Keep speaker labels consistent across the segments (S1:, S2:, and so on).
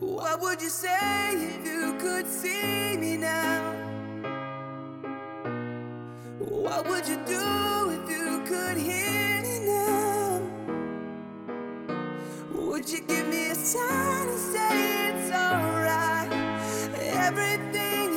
S1: What would you say if you could see me now? What would you do if you could hear me now? Would you give me a sign and say it's alright? Everything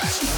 S2: Express.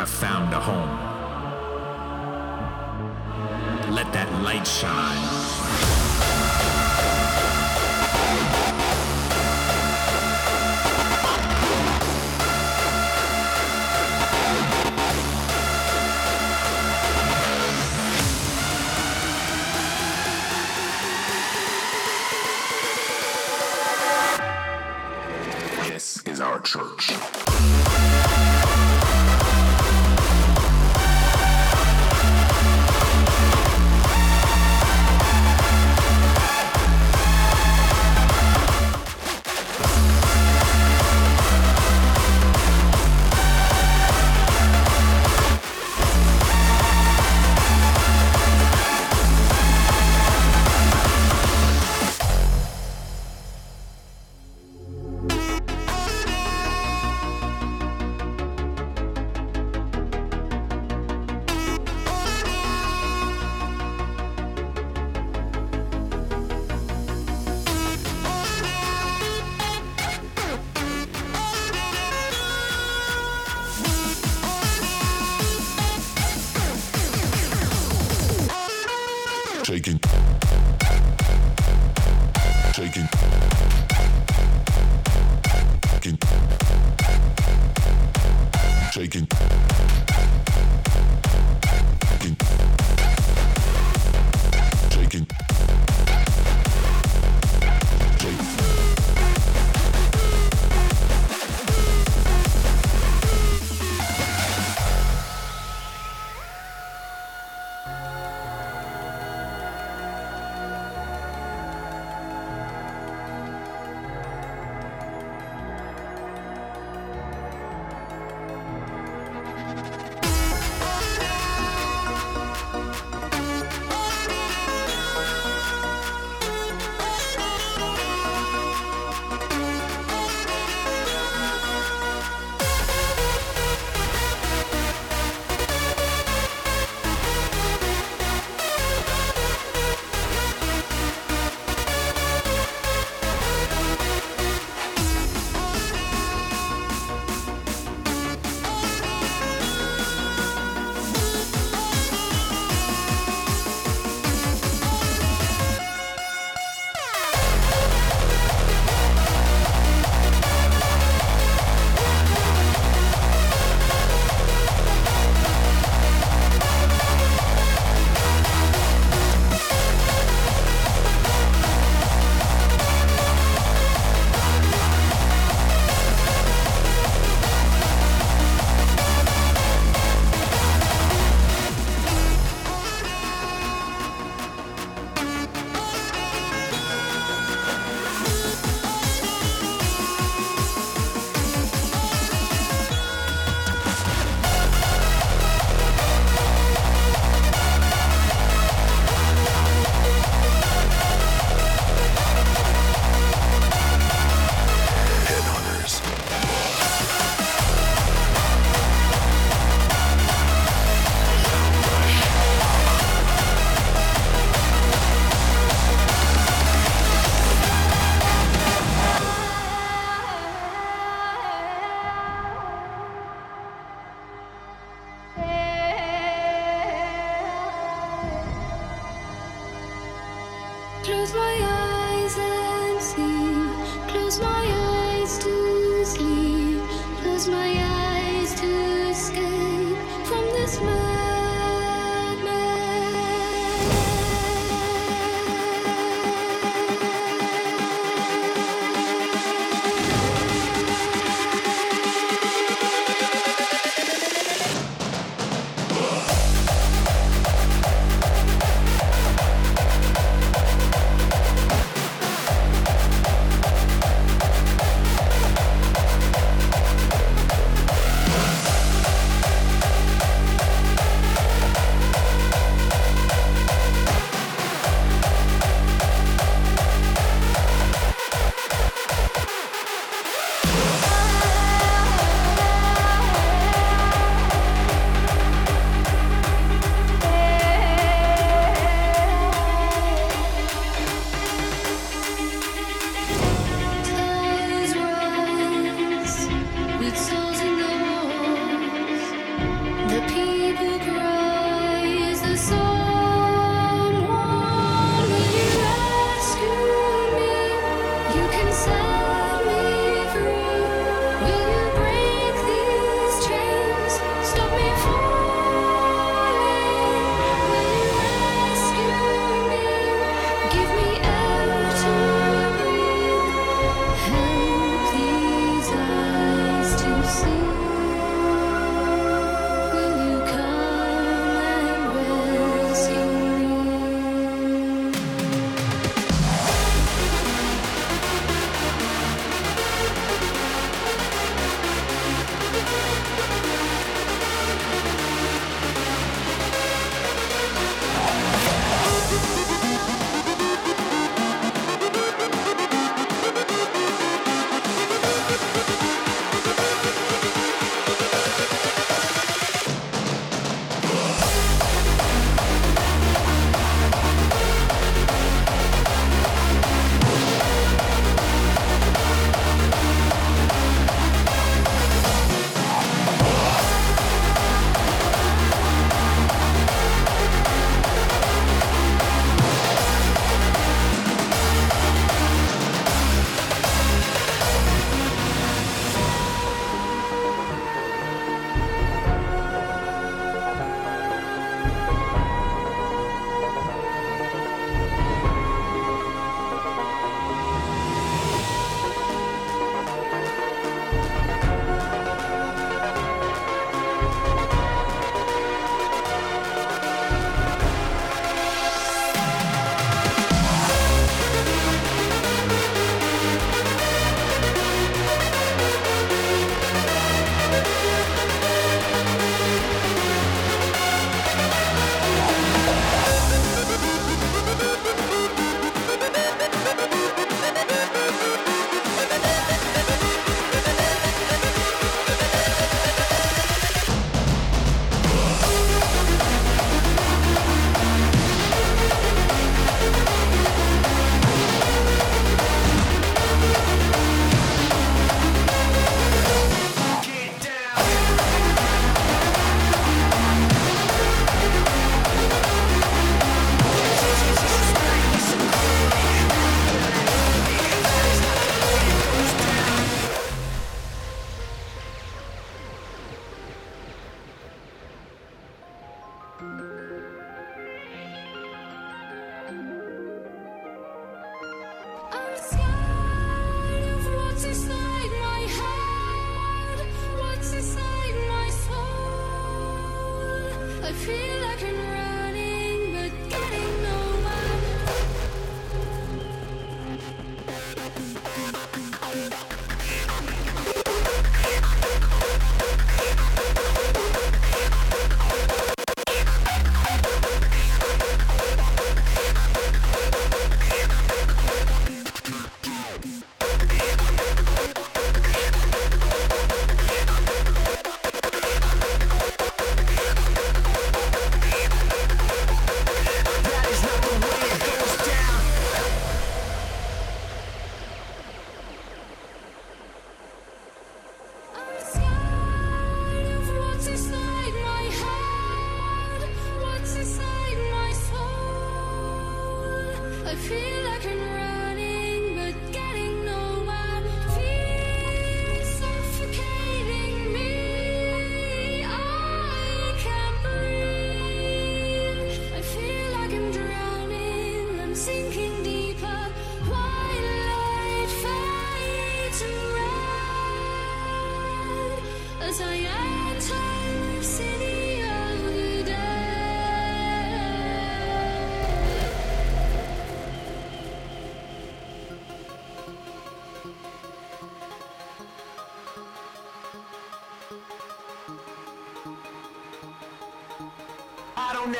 S3: have found a home. Let that light shine.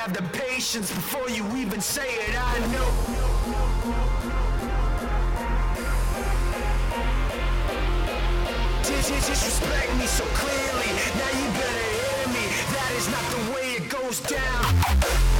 S3: Have the patience before you even say it. I know. Did you Disrespect me so clearly. Now you better hear me. That is not the way it goes down.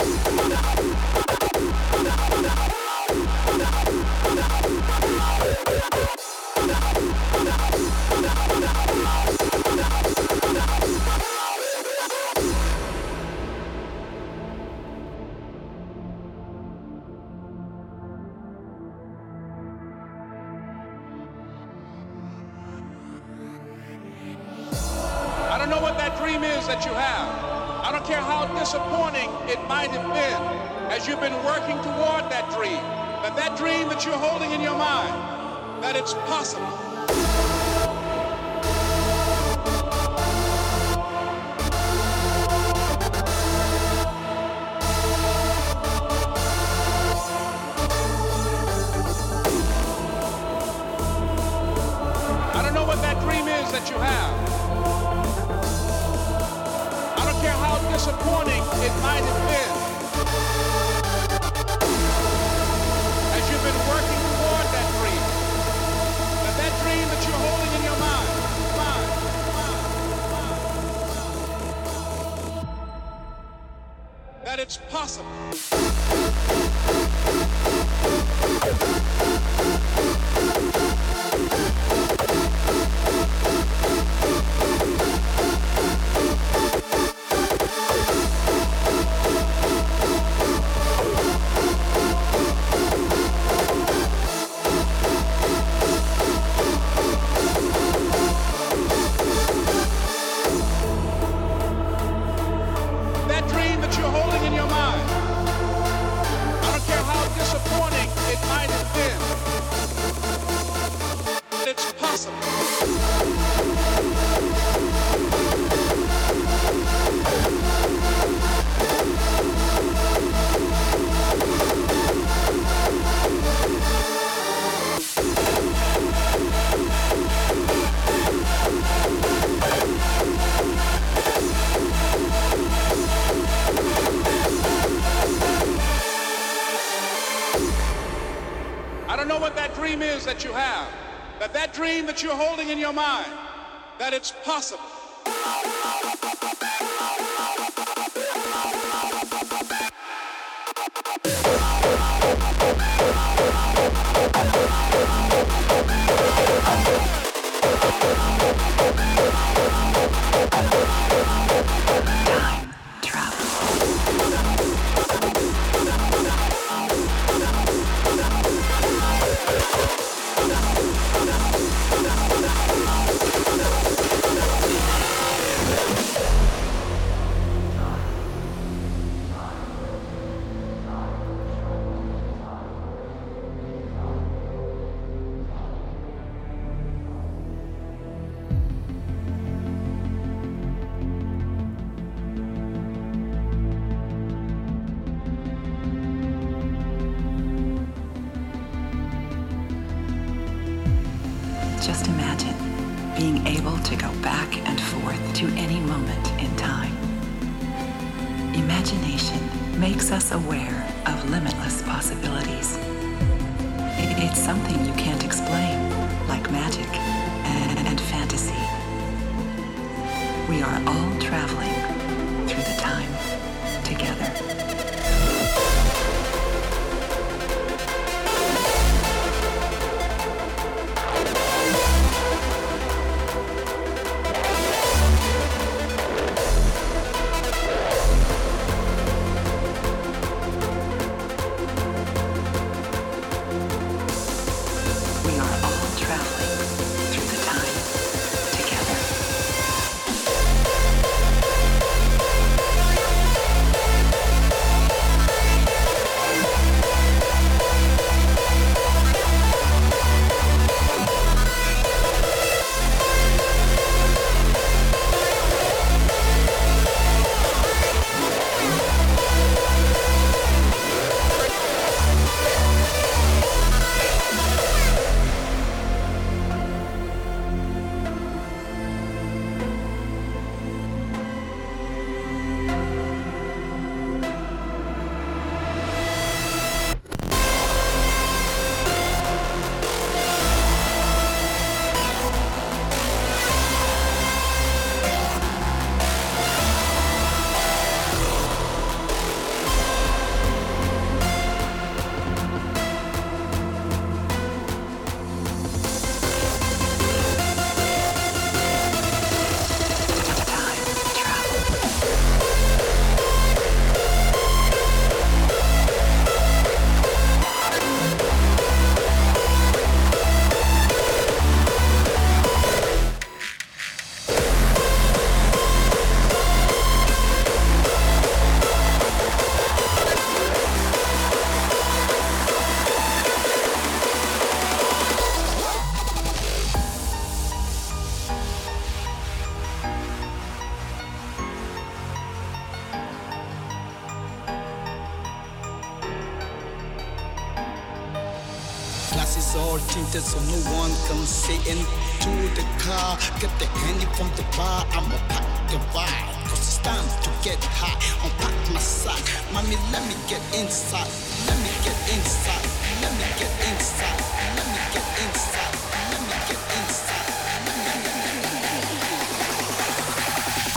S4: All tinted so no one can see into the car. Get the handy from the bar, I'ma pack the vibe. Cause it's time to get high. Unpack my sack. Mommy, let me get inside. Let me get inside. Let me get inside. Let me get inside. Let me get inside.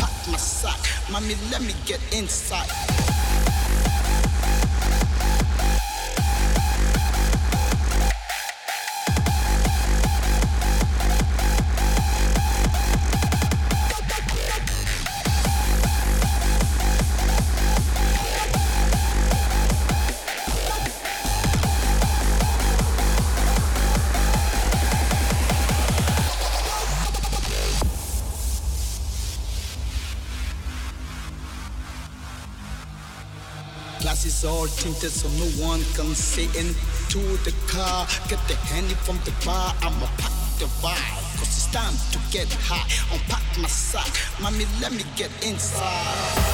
S4: Pack my sack. Mommy, let me get inside. So no one can see into the car. Get the handy from the bar, I'ma pack the vibe. Cause it's time to get high. Unpack my sack. Mommy, let me get inside.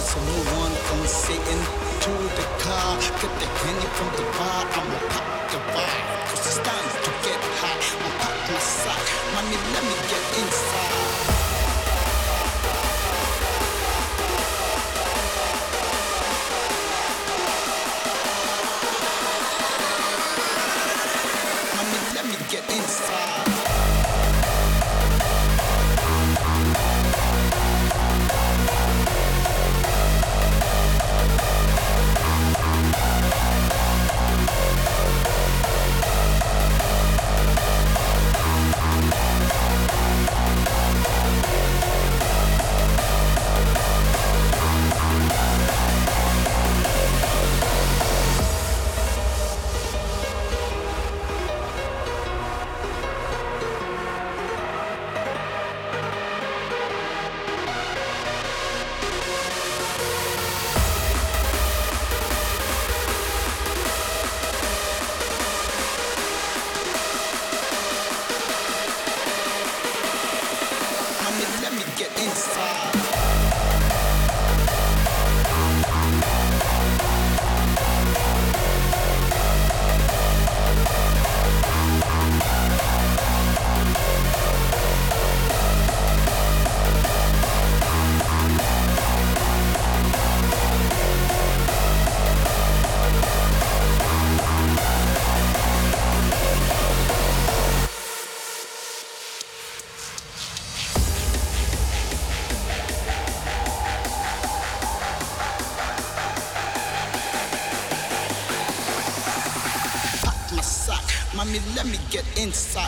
S4: So no one can see into the car. Get the handy from the bar, I'ma pop the vibe. Cause it's time to get high. Unpack my sack. Mommy, let me get inside. Inside.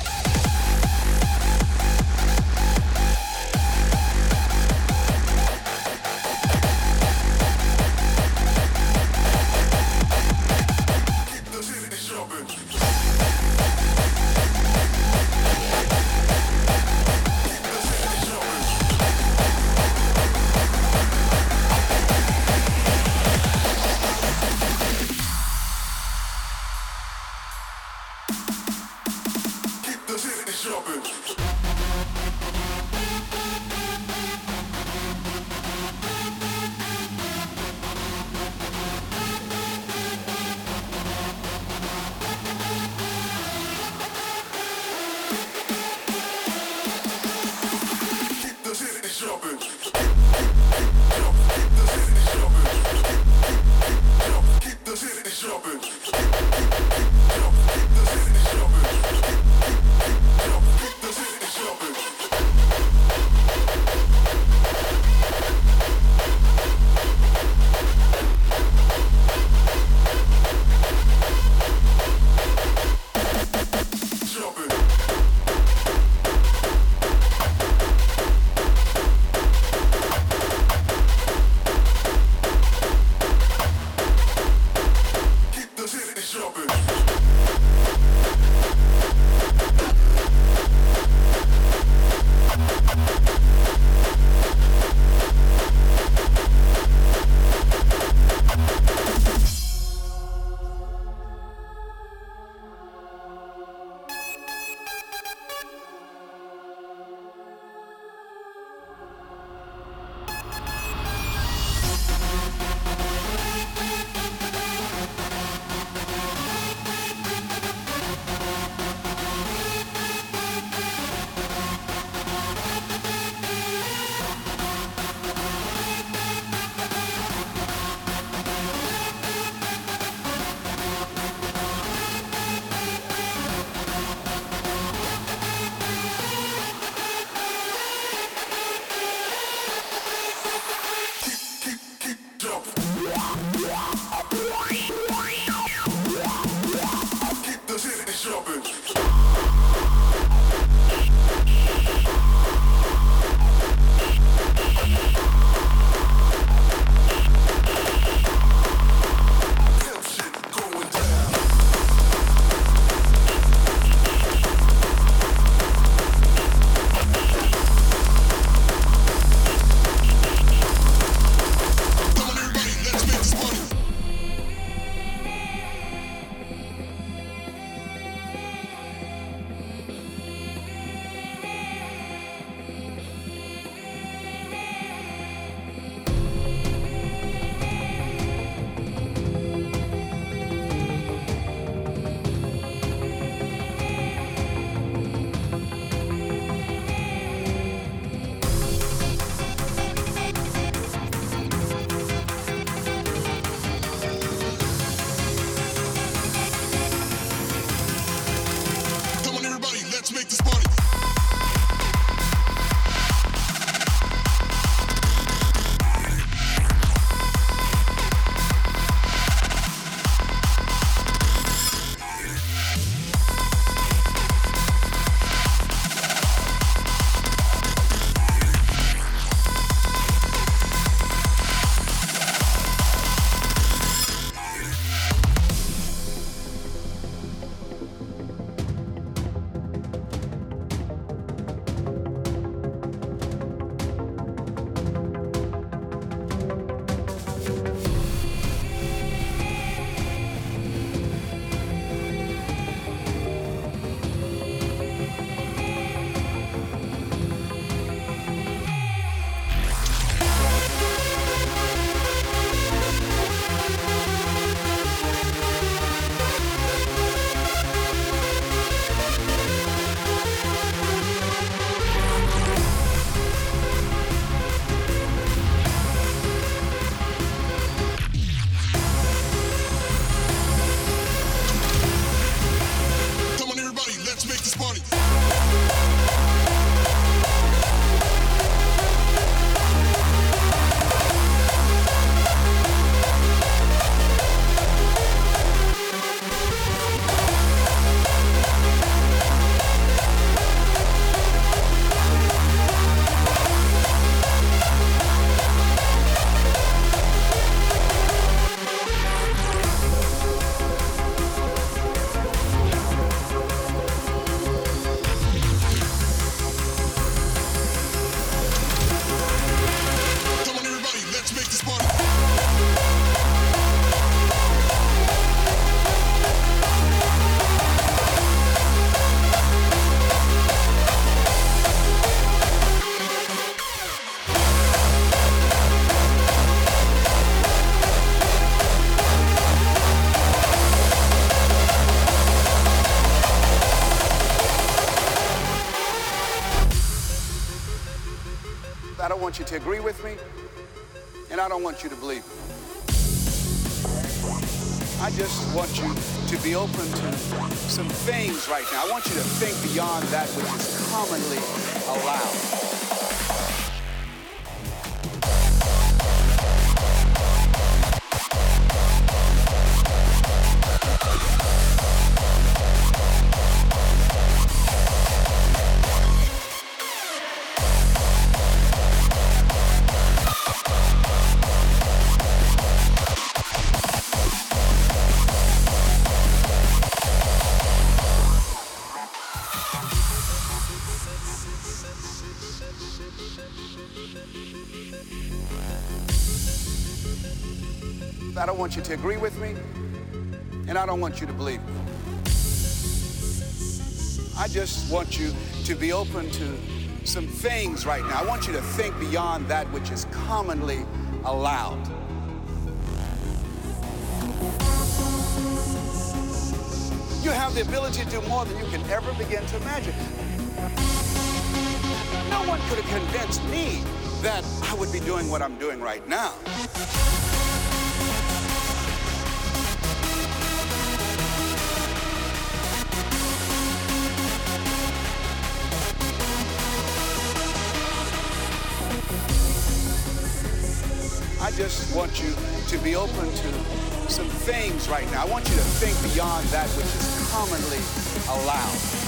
S5: Want you to agree with me, and I don't want you to believe me. I just want you to be open to some things right now. I want you to think beyond that which is commonly allowed. Want you to agree with me, and I don't want you to believe me. I just want you to be open to some things right now. I want you to think beyond that which is commonly allowed. You have the ability to do more than you can ever begin to imagine. No one could have convinced me that I would be doing what I'm doing right now. I just want you to be open to some things right now. I want you to think beyond that which is commonly allowed.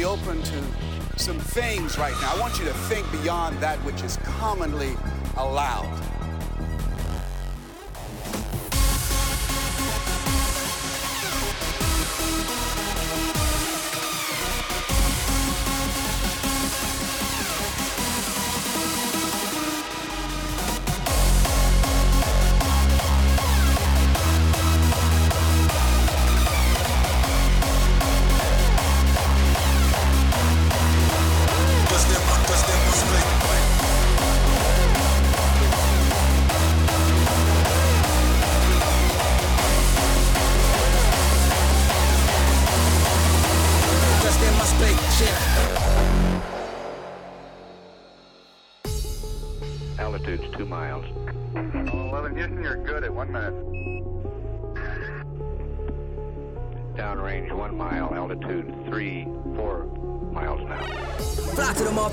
S5: Be open to some things right now. I want you to think beyond that which is commonly allowed.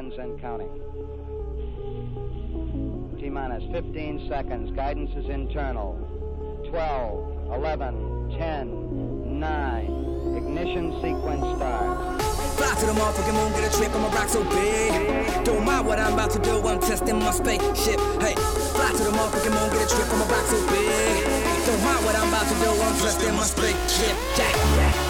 S6: seconds and counting. T minus 15 seconds. Guidance is internal. 12, 11, 10, 9. Ignition sequence starts.
S7: Fly to the motherfucking moon, get a trip, I'ma rock so big. Don't mind what I'm about to do, I'm testing my spaceship. Hey, fly to the motherfucking moon, get a trip, I'ma rock so big. Don't mind what I'm about to do, I'm testing my spaceship. Yeah.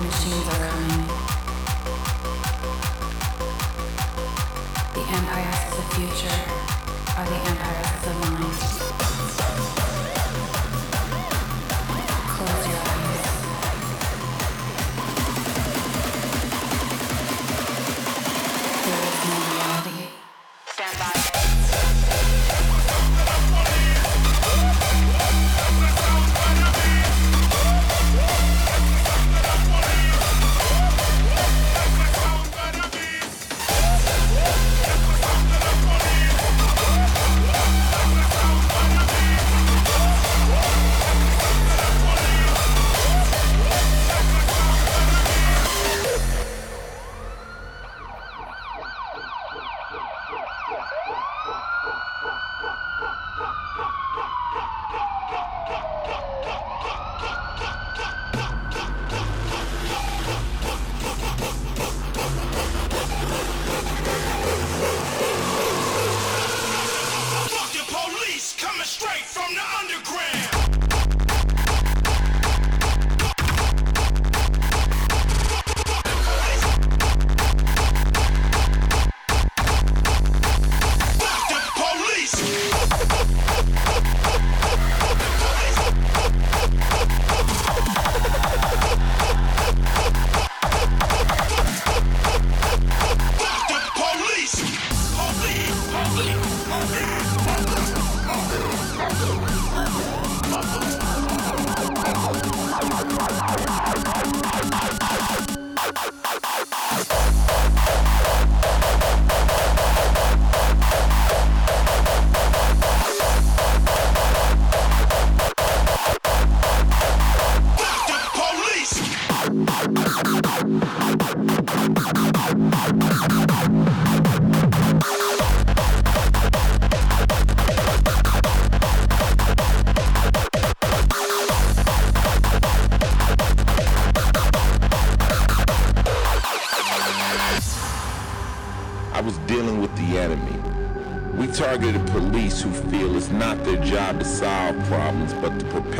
S8: the machines are coming. The empires of the future are the empires of the mind.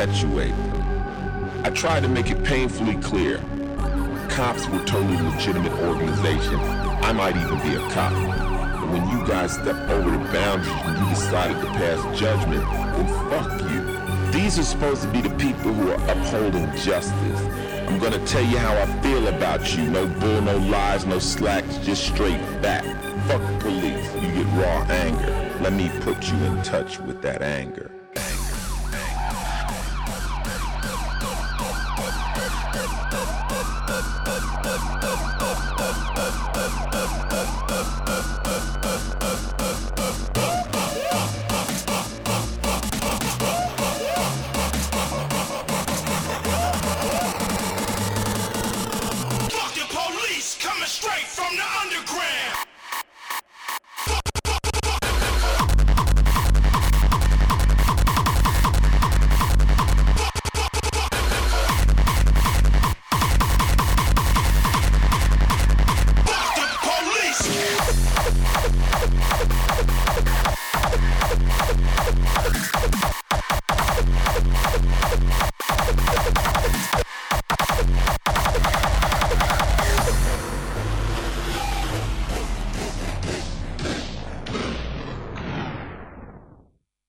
S9: Perpetuate. I tried to make it painfully clear. Cops were totally legitimate organization. I might even be a cop. But when you guys step over the boundaries and you decided to pass judgment, then fuck you. These are supposed to be the people who are upholding justice. I'm gonna tell you how I feel about you. No bull, no lies, no slacks, just straight back. Fuck police. You get raw anger. Let me put you in touch with that anger.